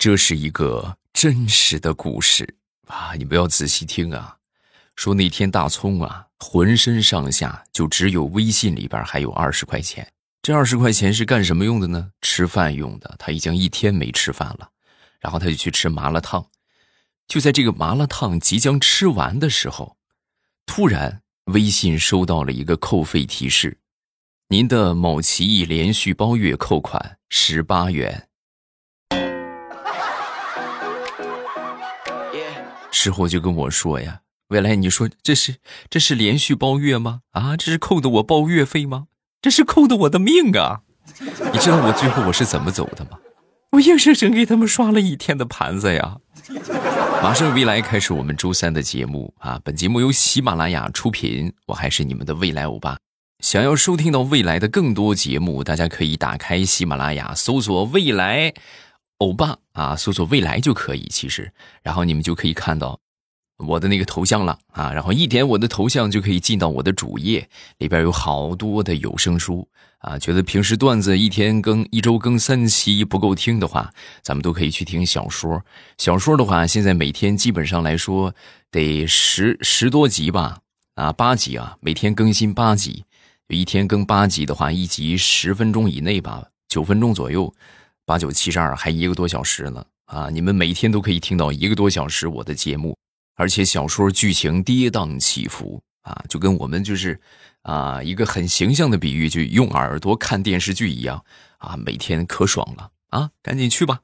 这是一个真实的故事啊！你不要仔细听啊。说那天大葱啊，浑身上下就只有微信里边还有二十块钱。这二十块钱是干什么用的呢？吃饭用的。他已经一天没吃饭了，然后他就去吃麻辣烫。就在这个麻辣烫即将吃完的时候，突然微信收到了一个扣费提示：您的某奇异连续包月扣款十八元。事后就跟我说呀。未来，你说这是这是连续包月吗？啊，这是扣的我包月费吗？这是扣的我的命啊！你知道我最后我是怎么走的吗？我硬生生给他们刷了一天的盘子呀！马上未来开始我们周三的节目啊！本节目由喜马拉雅出品，我还是你们的未来欧巴。想要收听到未来的更多节目，大家可以打开喜马拉雅，搜索“未来欧巴”啊，搜索“未来”就可以。其实，然后你们就可以看到。我的那个头像了啊，然后一点我的头像就可以进到我的主页，里边有好多的有声书啊。觉得平时段子一天更一周更三期不够听的话，咱们都可以去听小说。小说的话，现在每天基本上来说得十十多集吧，啊八集啊，每天更新八集，一天更八集的话，一集十分钟以内吧，九分钟左右，八九七十二还一个多小时呢啊！你们每天都可以听到一个多小时我的节目。而且小说剧情跌宕起伏啊，就跟我们就是，啊，一个很形象的比喻，就用耳朵看电视剧一样啊，每天可爽了啊！赶紧去吧，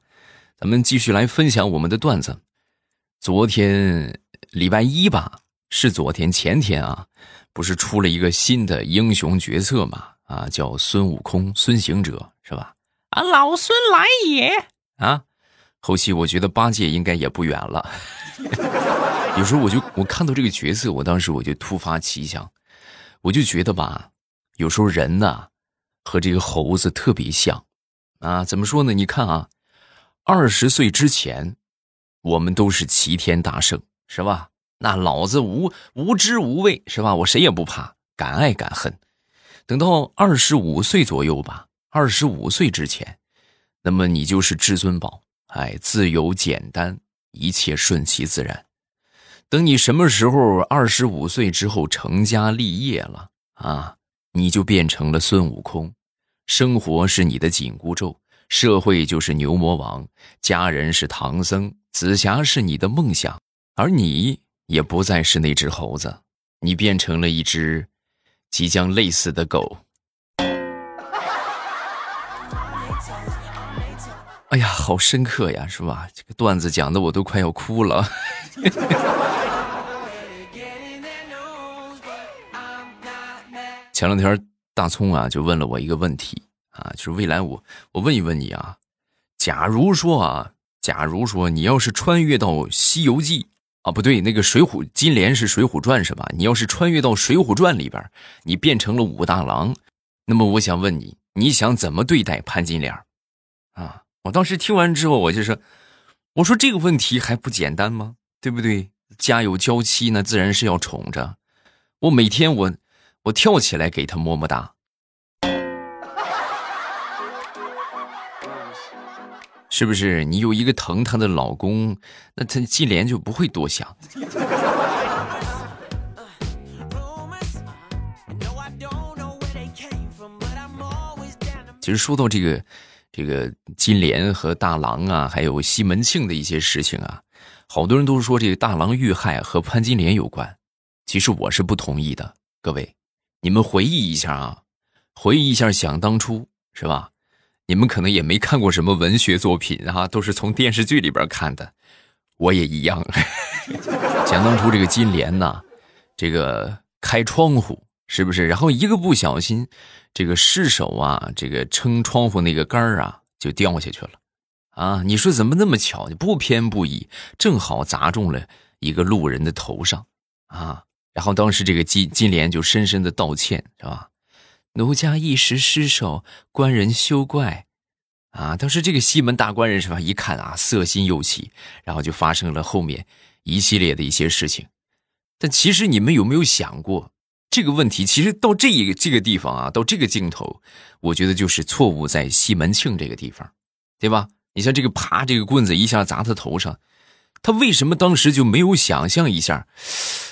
咱们继续来分享我们的段子。昨天礼拜一吧，是昨天前天啊，不是出了一个新的英雄角色嘛？啊，叫孙悟空，孙行者是吧？啊，老孙来也！啊，后期我觉得八戒应该也不远了。有时候我就我看到这个角色，我当时我就突发奇想，我就觉得吧，有时候人呐，和这个猴子特别像，啊，怎么说呢？你看啊，二十岁之前，我们都是齐天大圣，是吧？那老子无无知无畏，是吧？我谁也不怕，敢爱敢恨。等到二十五岁左右吧，二十五岁之前，那么你就是至尊宝，哎，自由简单，一切顺其自然。等你什么时候二十五岁之后成家立业了啊，你就变成了孙悟空，生活是你的紧箍咒，社会就是牛魔王，家人是唐僧，紫霞是你的梦想，而你也不再是那只猴子，你变成了一只即将累死的狗。哎呀，好深刻呀，是吧？这个段子讲的我都快要哭了。前两天大葱啊就问了我一个问题啊，就是未来我我问一问你啊，假如说啊，假如说你要是穿越到《西游记》啊，不对，那个《水浒》金莲是《水浒传》是吧？你要是穿越到《水浒传》里边，你变成了武大郎，那么我想问你，你想怎么对待潘金莲？啊，我当时听完之后，我就说，我说这个问题还不简单吗？对不对？家有娇妻，那自然是要宠着。我每天我。我跳起来给他么么哒，是不是？你有一个疼她的老公，那他金莲就不会多想。其实说到这个，这个金莲和大郎啊，还有西门庆的一些事情啊，好多人都说这个大郎遇害和潘金莲有关，其实我是不同意的，各位。你们回忆一下啊，回忆一下，想当初是吧？你们可能也没看过什么文学作品啊，都是从电视剧里边看的。我也一样。想当初这个金莲呐，这个开窗户是不是？然后一个不小心，这个失手啊，这个撑窗户那个杆儿啊就掉下去了。啊，你说怎么那么巧？不偏不倚，正好砸中了一个路人的头上啊。然后当时这个金金莲就深深的道歉，是吧？奴家一时失手，官人休怪。啊，当时这个西门大官人是吧？一看啊，色心又起，然后就发生了后面一系列的一些事情。但其实你们有没有想过这个问题？其实到这一个这个地方啊，到这个镜头，我觉得就是错误在西门庆这个地方，对吧？你像这个啪，这个棍子一下砸他头上，他为什么当时就没有想象一下，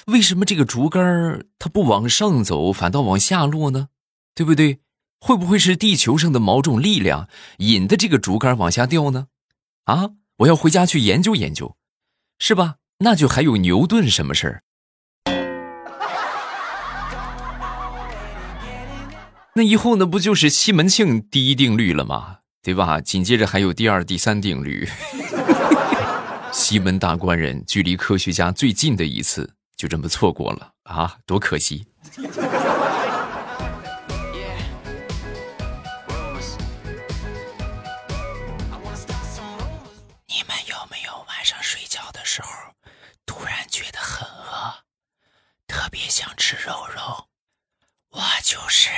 为什么这个竹竿它不往上走，反倒往下落呢？对不对？会不会是地球上的某种力量引的这个竹竿往下掉呢？啊，我要回家去研究研究，是吧？那就还有牛顿什么事儿？那以后那不就是西门庆第一定律了吗？对吧？紧接着还有第二、第三定律。西门大官人距离科学家最近的一次就这么错过了啊，多可惜！你们有没有晚上睡觉的时候，突然觉得很饿，特别想吃肉肉？我就是。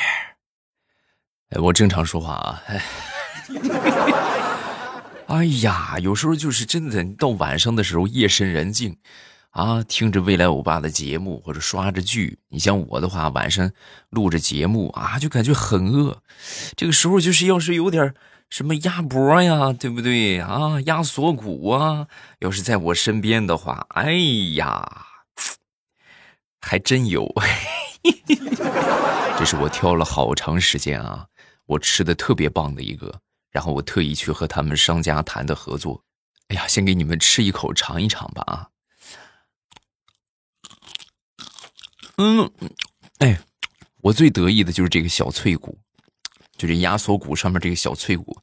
哎，我正常说话啊。哎呀，有时候就是真的，到晚上的时候，夜深人静，啊，听着未来欧巴的节目或者刷着剧。你像我的话，晚上录着节目啊，就感觉很饿。这个时候就是要是有点什么鸭脖呀，对不对啊？鸭锁骨啊，要是在我身边的话，哎呀，还真有。这是我挑了好长时间啊，我吃的特别棒的一个。然后我特意去和他们商家谈的合作，哎呀，先给你们吃一口尝一尝吧啊！嗯，哎，我最得意的就是这个小脆骨，就这鸭锁骨上面这个小脆骨。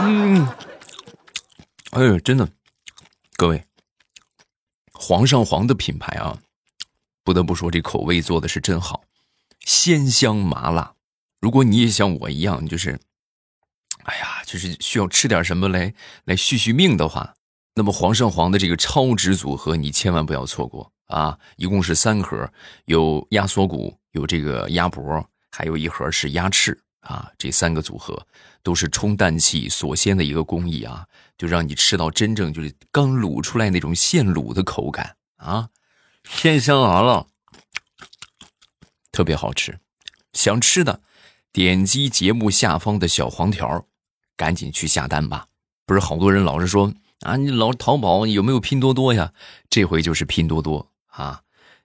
嗯，哎呦，真的，各位，皇上皇的品牌啊，不得不说这口味做的是真好。鲜香麻辣，如果你也像我一样，就是，哎呀，就是需要吃点什么来来续续命的话，那么皇上皇的这个超值组合你千万不要错过啊！一共是三盒，有鸭锁骨，有这个鸭脖，还有一盒是鸭翅啊。这三个组合都是冲氮气锁鲜的一个工艺啊，就让你吃到真正就是刚卤出来那种现卤的口感啊，鲜香麻辣。特别好吃，想吃的，点击节目下方的小黄条，赶紧去下单吧。不是好多人老是说啊，你老淘宝有没有拼多多呀？这回就是拼多多啊！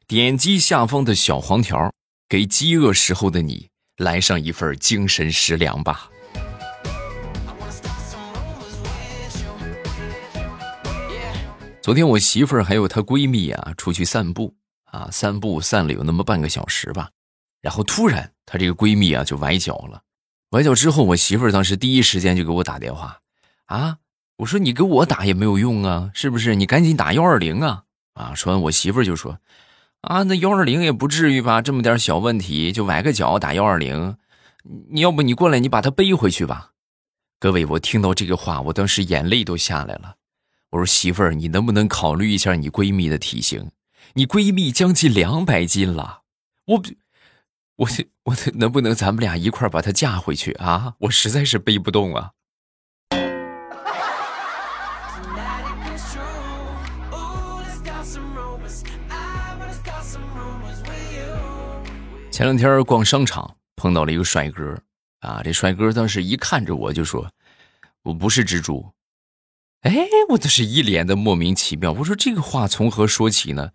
点击下方的小黄条，给饥饿时候的你来上一份精神食粮吧。昨天我媳妇儿还有她闺蜜啊出去散步啊，散步散了有那么半个小时吧。然后突然，她这个闺蜜啊就崴脚了。崴脚之后，我媳妇儿当时第一时间就给我打电话，啊，我说你给我打也没有用啊，是不是？你赶紧打幺二零啊！啊，说完我媳妇儿就说，啊，那幺二零也不至于吧，这么点小问题就崴个脚打幺二零，你要不你过来，你把她背回去吧。各位，我听到这个话，我当时眼泪都下来了。我说媳妇儿，你能不能考虑一下你闺蜜的体型？你闺蜜将近两百斤了，我。我我能不能咱们俩一块把她嫁回去啊？我实在是背不动啊。前两天逛商场碰到了一个帅哥啊，这帅哥当时一看着我就说：“我不是蜘蛛。”哎，我都是一脸的莫名其妙。我说这个话从何说起呢？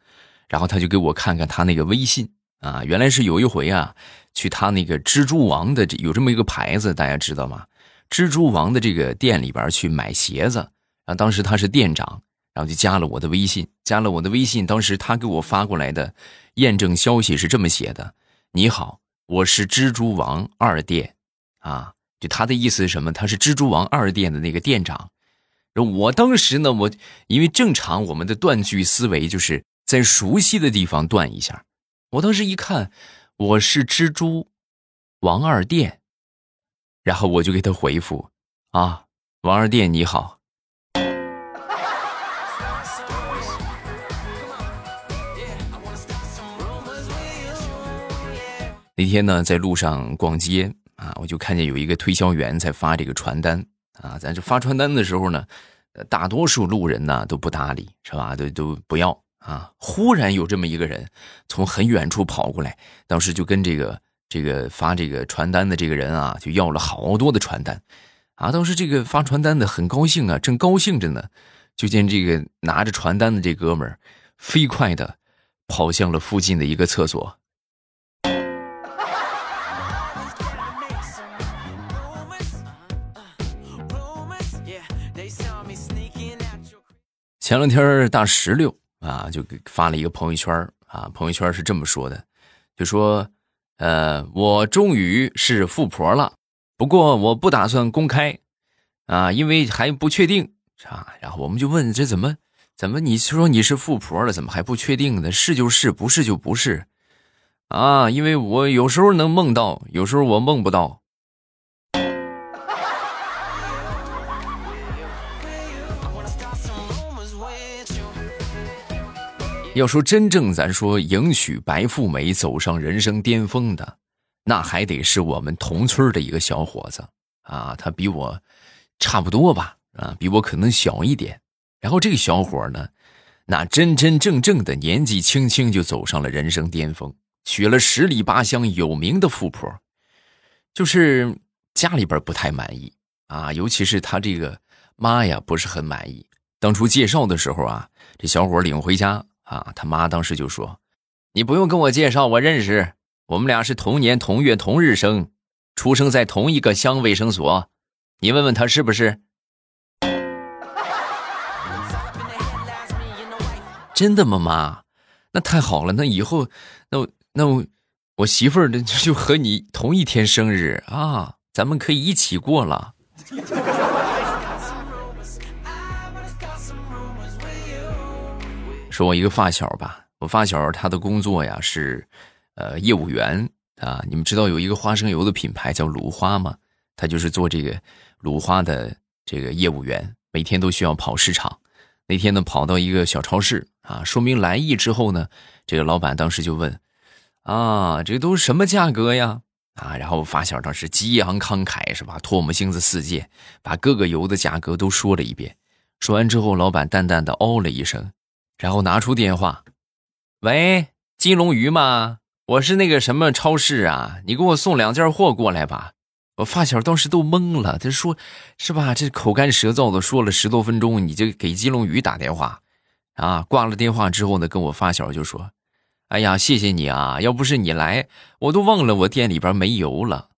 然后他就给我看看他那个微信。啊，原来是有一回啊，去他那个蜘蛛王的有这么一个牌子，大家知道吗？蜘蛛王的这个店里边去买鞋子，然啊，当时他是店长，然后就加了我的微信，加了我的微信。当时他给我发过来的验证消息是这么写的：“你好，我是蜘蛛王二店，啊，就他的意思是什么？他是蜘蛛王二店的那个店长。我当时呢，我因为正常我们的断句思维就是在熟悉的地方断一下。”我当时一看，我是蜘蛛王二店，然后我就给他回复啊，王二店你好。那天呢，在路上逛街啊，我就看见有一个推销员在发这个传单啊，咱这发传单的时候呢，大多数路人呢都不搭理，是吧？都都不要。啊！忽然有这么一个人从很远处跑过来，当时就跟这个这个发这个传单的这个人啊，就要了好多的传单，啊，当时这个发传单的很高兴啊，正高兴着呢，就见这个拿着传单的这哥们儿，飞快的跑向了附近的一个厕所。前两天大石榴啊，就给发了一个朋友圈啊，朋友圈是这么说的，就说，呃，我终于是富婆了，不过我不打算公开，啊，因为还不确定啊。然后我们就问，这怎么怎么你说你是富婆了，怎么还不确定呢？是就是，不是就不是，啊，因为我有时候能梦到，有时候我梦不到。要说真正咱说迎娶白富美走上人生巅峰的，那还得是我们同村的一个小伙子啊，他比我差不多吧，啊，比我可能小一点。然后这个小伙呢，那真真正正的年纪轻轻就走上了人生巅峰，娶了十里八乡有名的富婆，就是家里边不太满意啊，尤其是他这个妈呀不是很满意。当初介绍的时候啊，这小伙领回家。啊，他妈当时就说：“你不用跟我介绍，我认识，我们俩是同年同月同日生，出生在同一个乡卫生所，你问问他是不是？”真的吗，妈？那太好了，那以后，那我那我我媳妇儿就和你同一天生日啊，咱们可以一起过了。说我一个发小吧，我发小他的工作呀是，呃，业务员啊。你们知道有一个花生油的品牌叫鲁花吗？他就是做这个鲁花的这个业务员，每天都需要跑市场。那天呢，跑到一个小超市啊，说明来意之后呢，这个老板当时就问：“啊，这都什么价格呀？”啊，然后发小当时激昂慷慨是吧？唾沫星子四溅，把各个油的价格都说了一遍。说完之后，老板淡淡的哦了一声。然后拿出电话，喂，金龙鱼吗？我是那个什么超市啊，你给我送两件货过来吧。我发小当时都懵了，他说：“是吧？这口干舌燥的说了十多分钟，你就给金龙鱼打电话，啊？”挂了电话之后呢，跟我发小就说：“哎呀，谢谢你啊，要不是你来，我都忘了我店里边没油了。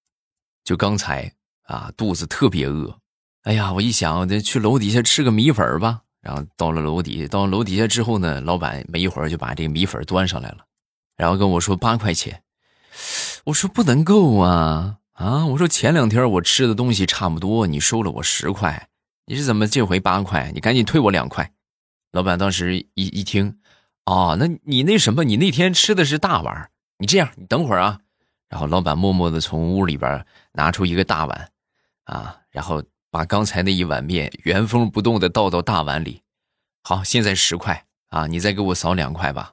就刚才啊，肚子特别饿，哎呀，我一想，得去楼底下吃个米粉吧。”然后到了楼底，到楼底下之后呢，老板没一会儿就把这个米粉端上来了，然后跟我说八块钱，我说不能够啊啊！我说前两天我吃的东西差不多，你收了我十块，你是怎么这回八块？你赶紧退我两块。老板当时一一听，哦，那你那什么，你那天吃的是大碗，你这样，你等会儿啊。然后老板默默的从屋里边拿出一个大碗，啊，然后。把刚才那一碗面原封不动的倒到大碗里，好，现在十块啊，你再给我扫两块吧。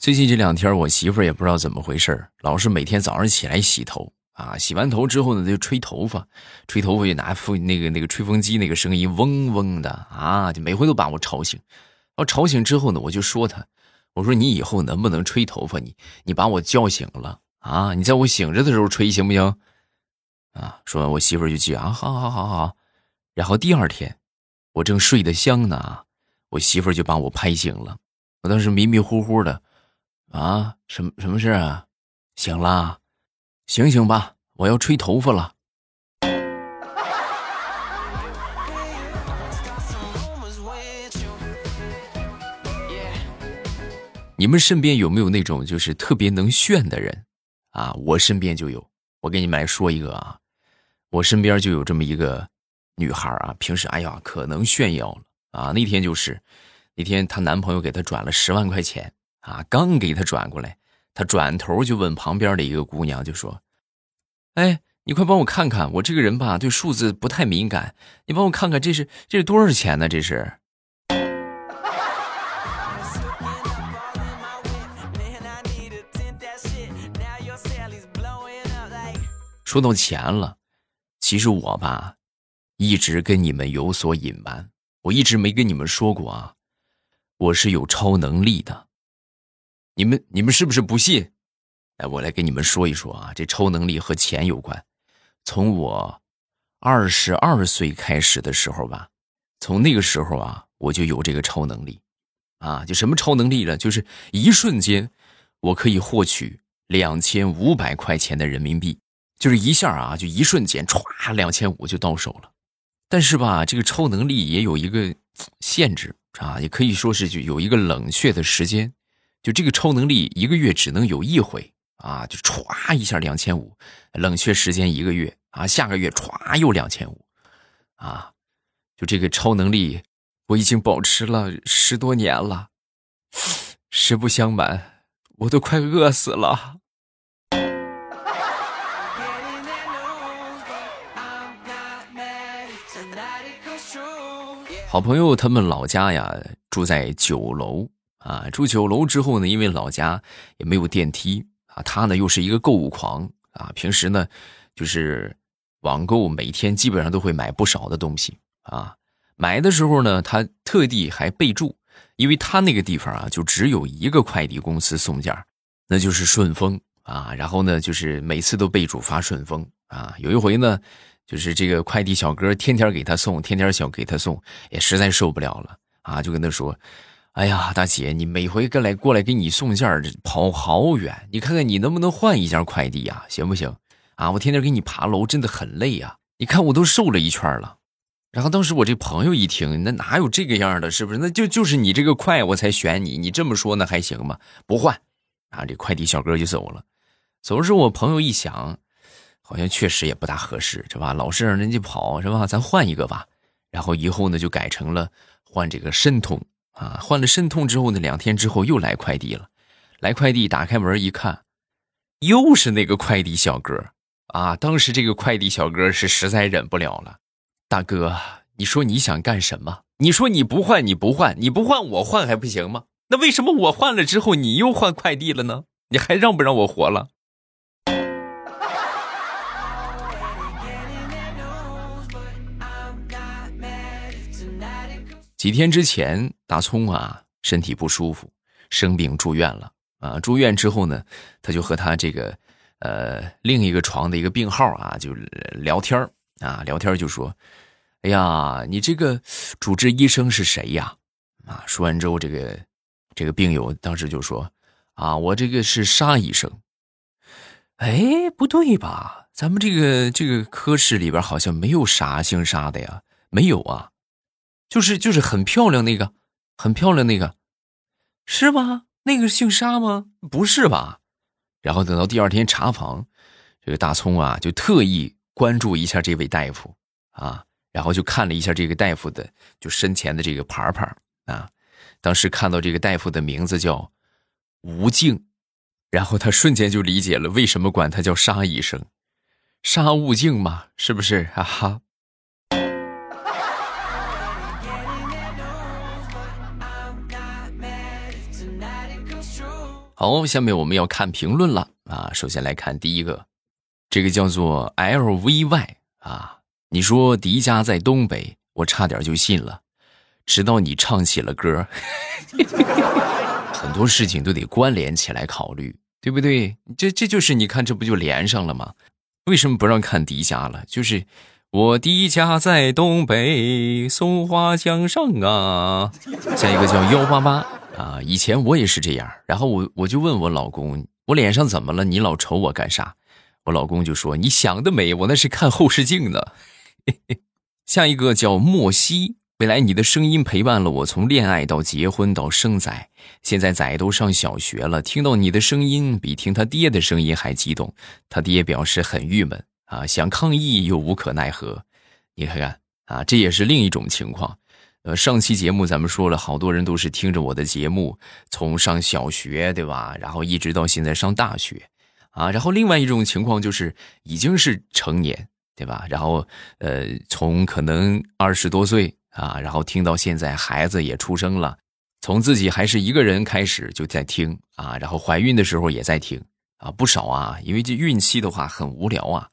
最近这两天，我媳妇也不知道怎么回事老是每天早上起来洗头啊，洗完头之后呢，就吹头发，吹头发就拿风那个那个吹风机那个声音嗡嗡的啊，就每回都把我吵醒。然后吵醒之后呢，我就说她。我说你以后能不能吹头发？你你把我叫醒了啊！你在我醒着的时候吹行不行？啊！说完，我媳妇就去啊，好好好好。然后第二天，我正睡得香呢，我媳妇就把我拍醒了。我当时迷迷糊糊的，啊，什么什么事啊？醒了，醒醒吧，我要吹头发了。你们身边有没有那种就是特别能炫的人啊？我身边就有。我给你们来说一个啊，我身边就有这么一个女孩啊。平时哎呀，可能炫耀了啊。那天就是，那天她男朋友给她转了十万块钱啊，刚给她转过来，她转头就问旁边的一个姑娘，就说：“哎，你快帮我看看，我这个人吧对数字不太敏感，你帮我看看这是这是多少钱呢？这是。”说到钱了，其实我吧，一直跟你们有所隐瞒我一直没跟你们说过啊，我是有超能力的。你们你们是不是不信？哎，我来跟你们说一说啊，这超能力和钱有关。从我二十二岁开始的时候吧，从那个时候啊，我就有这个超能力，啊，就什么超能力了？就是一瞬间，我可以获取两千五百块钱的人民币，就是一下啊，就一瞬间，歘，两千五就到手了。但是吧，这个超能力也有一个限制啊，也可以说是就有一个冷却的时间，就这个超能力一个月只能有一回啊，就歘一下两千五，冷却时间一个月啊，下个月歘又两千五，啊，就这个超能力我已经保持了十多年了，实不相瞒，我都快饿死了。好朋友他们老家呀，住在九楼啊。住九楼之后呢，因为老家也没有电梯啊，他呢又是一个购物狂啊。平时呢，就是网购，每天基本上都会买不少的东西啊。买的时候呢，他特地还备注，因为他那个地方啊，就只有一个快递公司送件那就是顺丰啊。然后呢，就是每次都备注发顺丰啊。有一回呢。就是这个快递小哥天天给他送，天天想给他送，也实在受不了了啊！就跟他说：“哎呀，大姐，你每回跟来过来给你送件跑好远，你看看你能不能换一家快递呀？行不行？啊，我天天给你爬楼，真的很累呀！你看我都瘦了一圈了。”然后当时我这朋友一听，那哪有这个样的？是不是？那就就是你这个快，我才选你。你这么说那还行吗？不换，啊，这快递小哥就走了。走的时候，我朋友一想。好像确实也不大合适，是吧？老是让人家跑，是吧？咱换一个吧。然后以后呢，就改成了换这个申通啊。换了申通之后呢，两天之后又来快递了。来快递，打开门一看，又是那个快递小哥啊。当时这个快递小哥是实在忍不了了，大哥，你说你想干什么？你说你不换，你不换，你不换我换还不行吗？那为什么我换了之后你又换快递了呢？你还让不让我活了？几天之前，大葱啊身体不舒服，生病住院了啊。住院之后呢，他就和他这个呃另一个床的一个病号啊就聊天啊，聊天就说：“哎呀，你这个主治医生是谁呀？”啊，说完之后，这个这个病友当时就说：“啊，我这个是沙医生。”哎，不对吧？咱们这个这个科室里边好像没有啥姓沙的呀，没有啊。就是就是很漂亮那个，很漂亮那个，是吗？那个姓沙吗？不是吧？然后等到第二天查房，这个大葱啊就特意关注一下这位大夫啊，然后就看了一下这个大夫的就身前的这个牌牌啊，当时看到这个大夫的名字叫吴静，然后他瞬间就理解了为什么管他叫沙医生，沙悟净嘛，是不是？哈哈。好，下面我们要看评论了啊！首先来看第一个，这个叫做 L V Y 啊，你说迪迦在东北，我差点就信了，直到你唱起了歌，很多事情都得关联起来考虑，对不对？这这就是你看，这不就连上了吗？为什么不让看迪迦了？就是我迪迦在东北，松花江上啊。下一个叫幺八八。啊，以前我也是这样，然后我我就问我老公，我脸上怎么了？你老瞅我干啥？我老公就说：“你想得美，我那是看后视镜呢。”下一个叫莫西，未来你的声音陪伴了我从恋爱到结婚到生仔，现在仔都上小学了，听到你的声音比听他爹的声音还激动，他爹表示很郁闷啊，想抗议又无可奈何。你看看啊，这也是另一种情况。呃，上期节目咱们说了，好多人都是听着我的节目，从上小学对吧，然后一直到现在上大学，啊，然后另外一种情况就是已经是成年对吧，然后呃，从可能二十多岁啊，然后听到现在孩子也出生了，从自己还是一个人开始就在听啊，然后怀孕的时候也在听啊，不少啊，因为这孕期的话很无聊啊，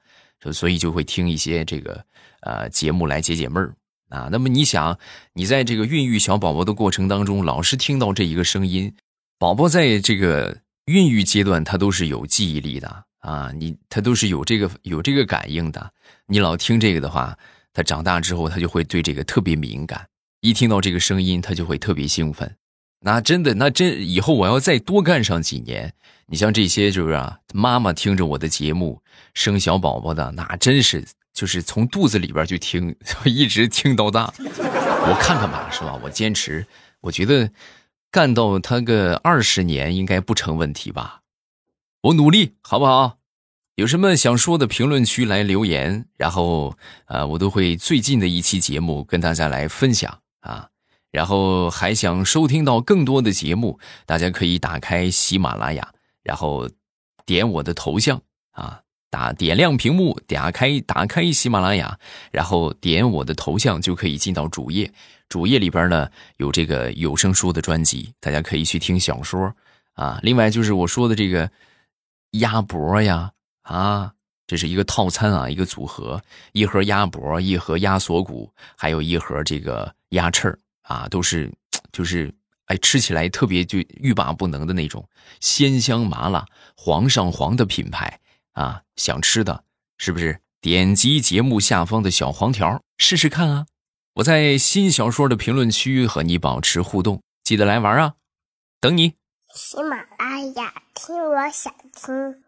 所以就会听一些这个呃节目来解解闷儿。啊。那么你想，你在这个孕育小宝宝的过程当中，老是听到这一个声音，宝宝在这个孕育阶段，他都是有记忆力的啊，你他都是有这个有这个感应的。你老听这个的话，他长大之后，他就会对这个特别敏感，一听到这个声音，他就会特别兴奋。那真的，那真以后我要再多干上几年，你像这些就是啊，妈妈听着我的节目生小宝宝的，那真是就是从肚子里边就听，一直听到大。我看看吧，是吧？我坚持，我觉得干到他个二十年应该不成问题吧？我努力，好不好？有什么想说的，评论区来留言，然后呃，我都会最近的一期节目跟大家来分享啊。然后还想收听到更多的节目，大家可以打开喜马拉雅，然后点我的头像啊，打点亮屏幕，打开打开喜马拉雅，然后点我的头像就可以进到主页。主页里边呢有这个有声书的专辑，大家可以去听小说啊。另外就是我说的这个鸭脖呀啊，这是一个套餐啊，一个组合，一盒鸭脖，一盒鸭锁骨，还有一盒这个鸭翅儿。啊，都是，就是，哎，吃起来特别就欲罢不能的那种鲜香麻辣、皇上皇的品牌啊！想吃的，是不是？点击节目下方的小黄条试试看啊！我在新小说的评论区和你保持互动，记得来玩啊！等你。喜马拉雅，听我想听。